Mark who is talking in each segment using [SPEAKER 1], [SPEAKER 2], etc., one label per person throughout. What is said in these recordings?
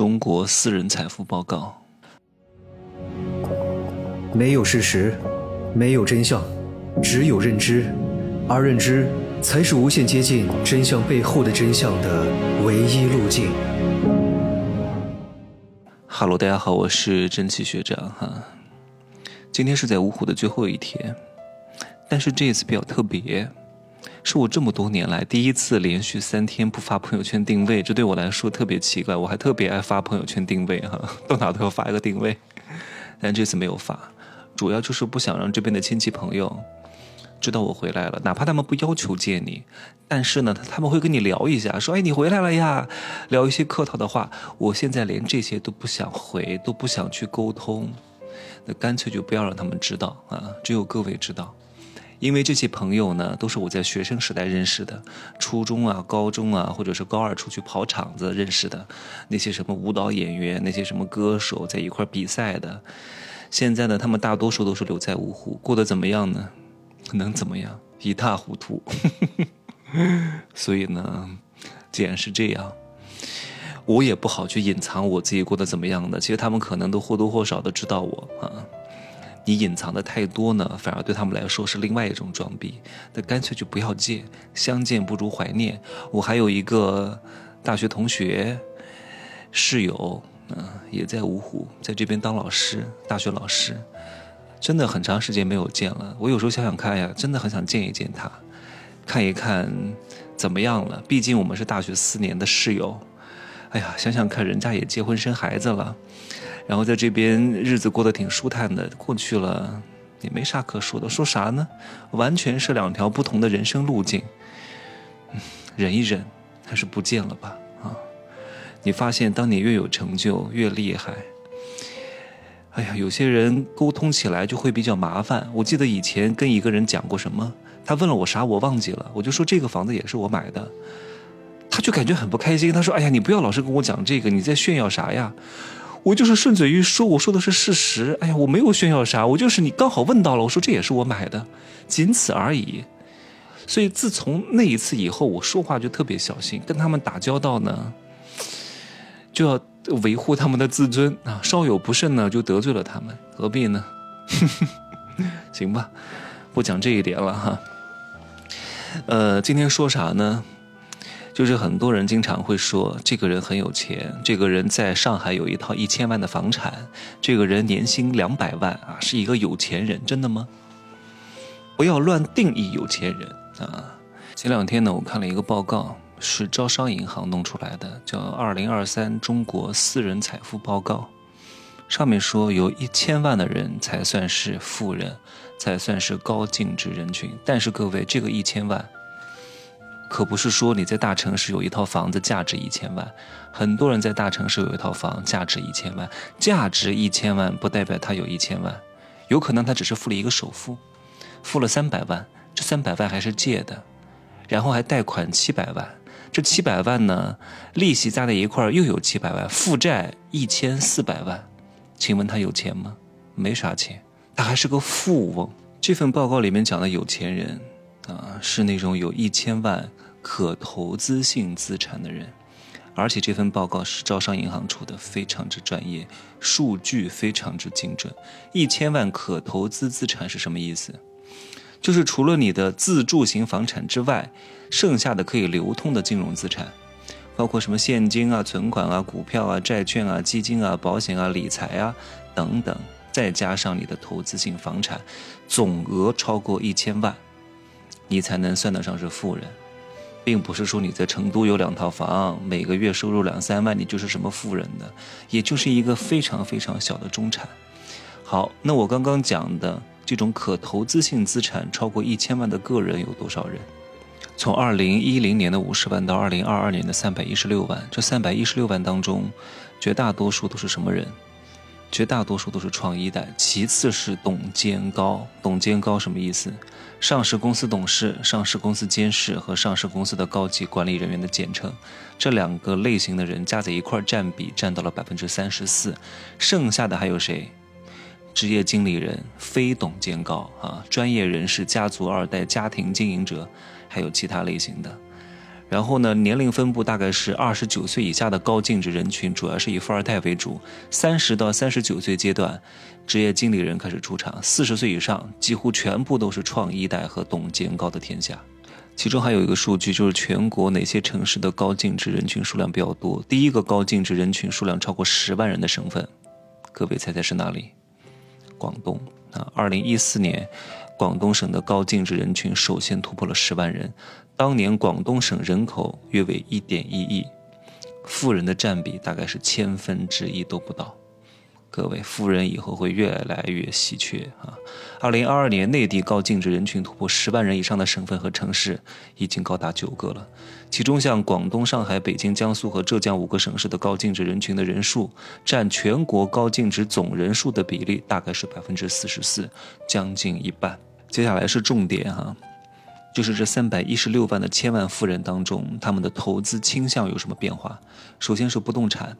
[SPEAKER 1] 中国私人财富报告。
[SPEAKER 2] 没有事实，没有真相，只有认知，而认知才是无限接近真相背后的真相的唯一路径。
[SPEAKER 1] 哈喽，大家好，我是蒸汽学长哈。今天是在芜湖的最后一天，但是这一次比较特别。是我这么多年来第一次连续三天不发朋友圈定位，这对我来说特别奇怪。我还特别爱发朋友圈定位哈，到哪都要发一个定位，但这次没有发，主要就是不想让这边的亲戚朋友知道我回来了，哪怕他们不要求见你，但是呢，他们会跟你聊一下，说哎你回来了呀，聊一些客套的话。我现在连这些都不想回，都不想去沟通，那干脆就不要让他们知道啊，只有各位知道。因为这些朋友呢，都是我在学生时代认识的，初中啊、高中啊，或者是高二出去跑场子认识的，那些什么舞蹈演员、那些什么歌手在一块比赛的，现在呢，他们大多数都是留在芜湖，过得怎么样呢？能怎么样？一塌糊涂。所以呢，既然是这样，我也不好去隐藏我自己过得怎么样的。其实他们可能都或多或少的知道我啊。你隐藏的太多呢，反而对他们来说是另外一种装逼。那干脆就不要见，相见不如怀念。我还有一个大学同学室友，嗯，也在芜湖，在这边当老师，大学老师。真的很长时间没有见了。我有时候想想看呀，真的很想见一见他，看一看怎么样了。毕竟我们是大学四年的室友。哎呀，想想看，人家也结婚生孩子了。然后在这边日子过得挺舒坦的，过去了也没啥可说的，说啥呢？完全是两条不同的人生路径。忍一忍，还是不见了吧？啊！你发现，当你越有成就，越厉害。哎呀，有些人沟通起来就会比较麻烦。我记得以前跟一个人讲过什么，他问了我啥，我忘记了，我就说这个房子也是我买的，他就感觉很不开心。他说：“哎呀，你不要老是跟我讲这个，你在炫耀啥呀？”我就是顺嘴一说，我说的是事实。哎呀，我没有炫耀啥，我就是你刚好问到了，我说这也是我买的，仅此而已。所以自从那一次以后，我说话就特别小心，跟他们打交道呢，就要维护他们的自尊啊，稍有不慎呢，就得罪了他们，何必呢？行吧，不讲这一点了哈。呃，今天说啥呢？就是很多人经常会说，这个人很有钱，这个人在上海有一套一千万的房产，这个人年薪两百万啊，是一个有钱人，真的吗？不要乱定义有钱人啊！前两天呢，我看了一个报告，是招商银行弄出来的，叫《二零二三中国私人财富报告》，上面说有一千万的人才算是富人，才算是高净值人群。但是各位，这个一千万。可不是说你在大城市有一套房子价值一千万，很多人在大城市有一套房价值一千万，价值一千万不代表他有一千万，有可能他只是付了一个首付，付了三百万，这三百万还是借的，然后还贷款七百万，这七百万呢，利息加在一块又有七百万，负债一千四百万，请问他有钱吗？没啥钱，他还是个富翁。这份报告里面讲的有钱人。啊，是那种有一千万可投资性资产的人，而且这份报告是招商银行出的，非常之专业，数据非常之精准。一千万可投资资产是什么意思？就是除了你的自住型房产之外，剩下的可以流通的金融资产，包括什么现金啊、存款啊、股票啊、债券啊、基金啊、保险啊、理财啊等等，再加上你的投资性房产，总额超过一千万。你才能算得上是富人，并不是说你在成都有两套房，每个月收入两三万，你就是什么富人的，也就是一个非常非常小的中产。好，那我刚刚讲的这种可投资性资产超过一千万的个人有多少人？从二零一零年的五十万到二零二二年的三百一十六万，这三百一十六万当中，绝大多数都是什么人？绝大多数都是创一代，其次是董监高。董监高什么意思？上市公司董事、上市公司监事和上市公司的高级管理人员的简称。这两个类型的人加在一块占比占到了百分之三十四。剩下的还有谁？职业经理人、非董监高啊，专业人士、家族二代、家庭经营者，还有其他类型的。然后呢，年龄分布大概是二十九岁以下的高净值人群，主要是以富二代为主。三十到三十九岁阶段，职业经理人开始出场。四十岁以上，几乎全部都是创一代和董监高的天下。其中还有一个数据，就是全国哪些城市的高净值人群数量比较多？第一个高净值人群数量超过十万人的省份，各位猜猜是哪里？广东啊，二零一四年。广东省的高净值人群首先突破了十万人，当年广东省人口约为一点一亿，富人的占比大概是千分之一都不到。各位，富人以后会越来越稀缺啊！二零二二年，内地高净值人群突破十万人以上的省份和城市已经高达九个了。其中，像广东、上海、北京、江苏和浙江五个省市的高净值人群的人数，占全国高净值总人数的比例大概是百分之四十四，将近一半。接下来是重点哈，就是这三百一十六万的千万富人当中，他们的投资倾向有什么变化？首先是不动产。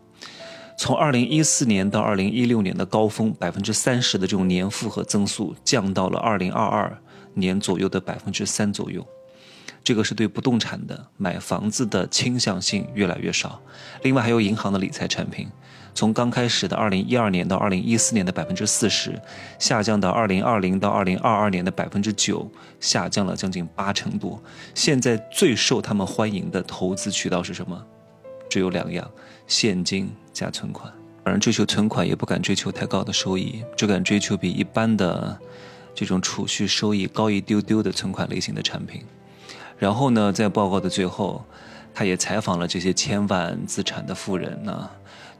[SPEAKER 1] 从二零一四年到二零一六年的高峰百分之三十的这种年复合增速，降到了二零二二年左右的百分之三左右。这个是对不动产的买房子的倾向性越来越少。另外还有银行的理财产品，从刚开始的二零一二年到二零一四年的百分之四十，下降到二零二零到二零二二年的百分之九，下降了将近八成多。现在最受他们欢迎的投资渠道是什么？只有两样：现金加存款。而，追求存款也不敢追求太高的收益，只敢追求比一般的这种储蓄收益高一丢丢的存款类型的产品。然后呢，在报告的最后，他也采访了这些千万资产的富人呢，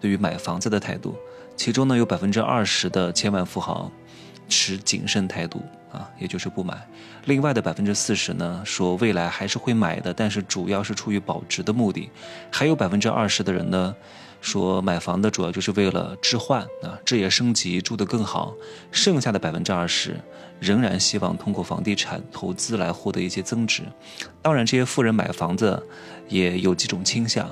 [SPEAKER 1] 对于买房子的态度。其中呢，有百分之二十的千万富豪持谨慎态度。啊，也就是不买。另外的百分之四十呢，说未来还是会买的，但是主要是出于保值的目的。还有百分之二十的人呢，说买房的主要就是为了置换啊，置业升级，住得更好。剩下的百分之二十，仍然希望通过房地产投资来获得一些增值。当然，这些富人买房子也有几种倾向。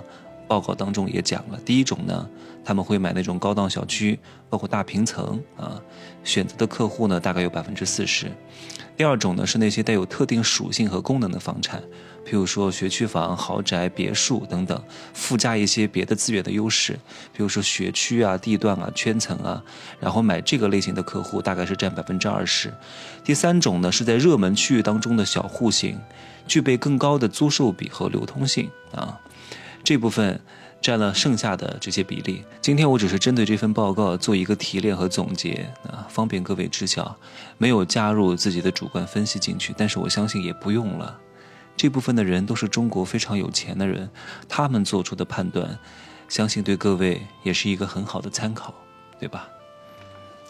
[SPEAKER 1] 报告当中也讲了，第一种呢，他们会买那种高档小区，包括大平层啊，选择的客户呢大概有百分之四十。第二种呢是那些带有特定属性和功能的房产，譬如说学区房、豪宅、别墅等等，附加一些别的资源的优势，比如说学区啊、地段啊、圈层啊，然后买这个类型的客户大概是占百分之二十。第三种呢是在热门区域当中的小户型，具备更高的租售比和流通性啊。这部分占了剩下的这些比例。今天我只是针对这份报告做一个提炼和总结啊，方便各位知晓，没有加入自己的主观分析进去。但是我相信也不用了，这部分的人都是中国非常有钱的人，他们做出的判断，相信对各位也是一个很好的参考，对吧？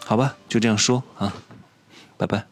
[SPEAKER 1] 好吧，就这样说啊，拜拜。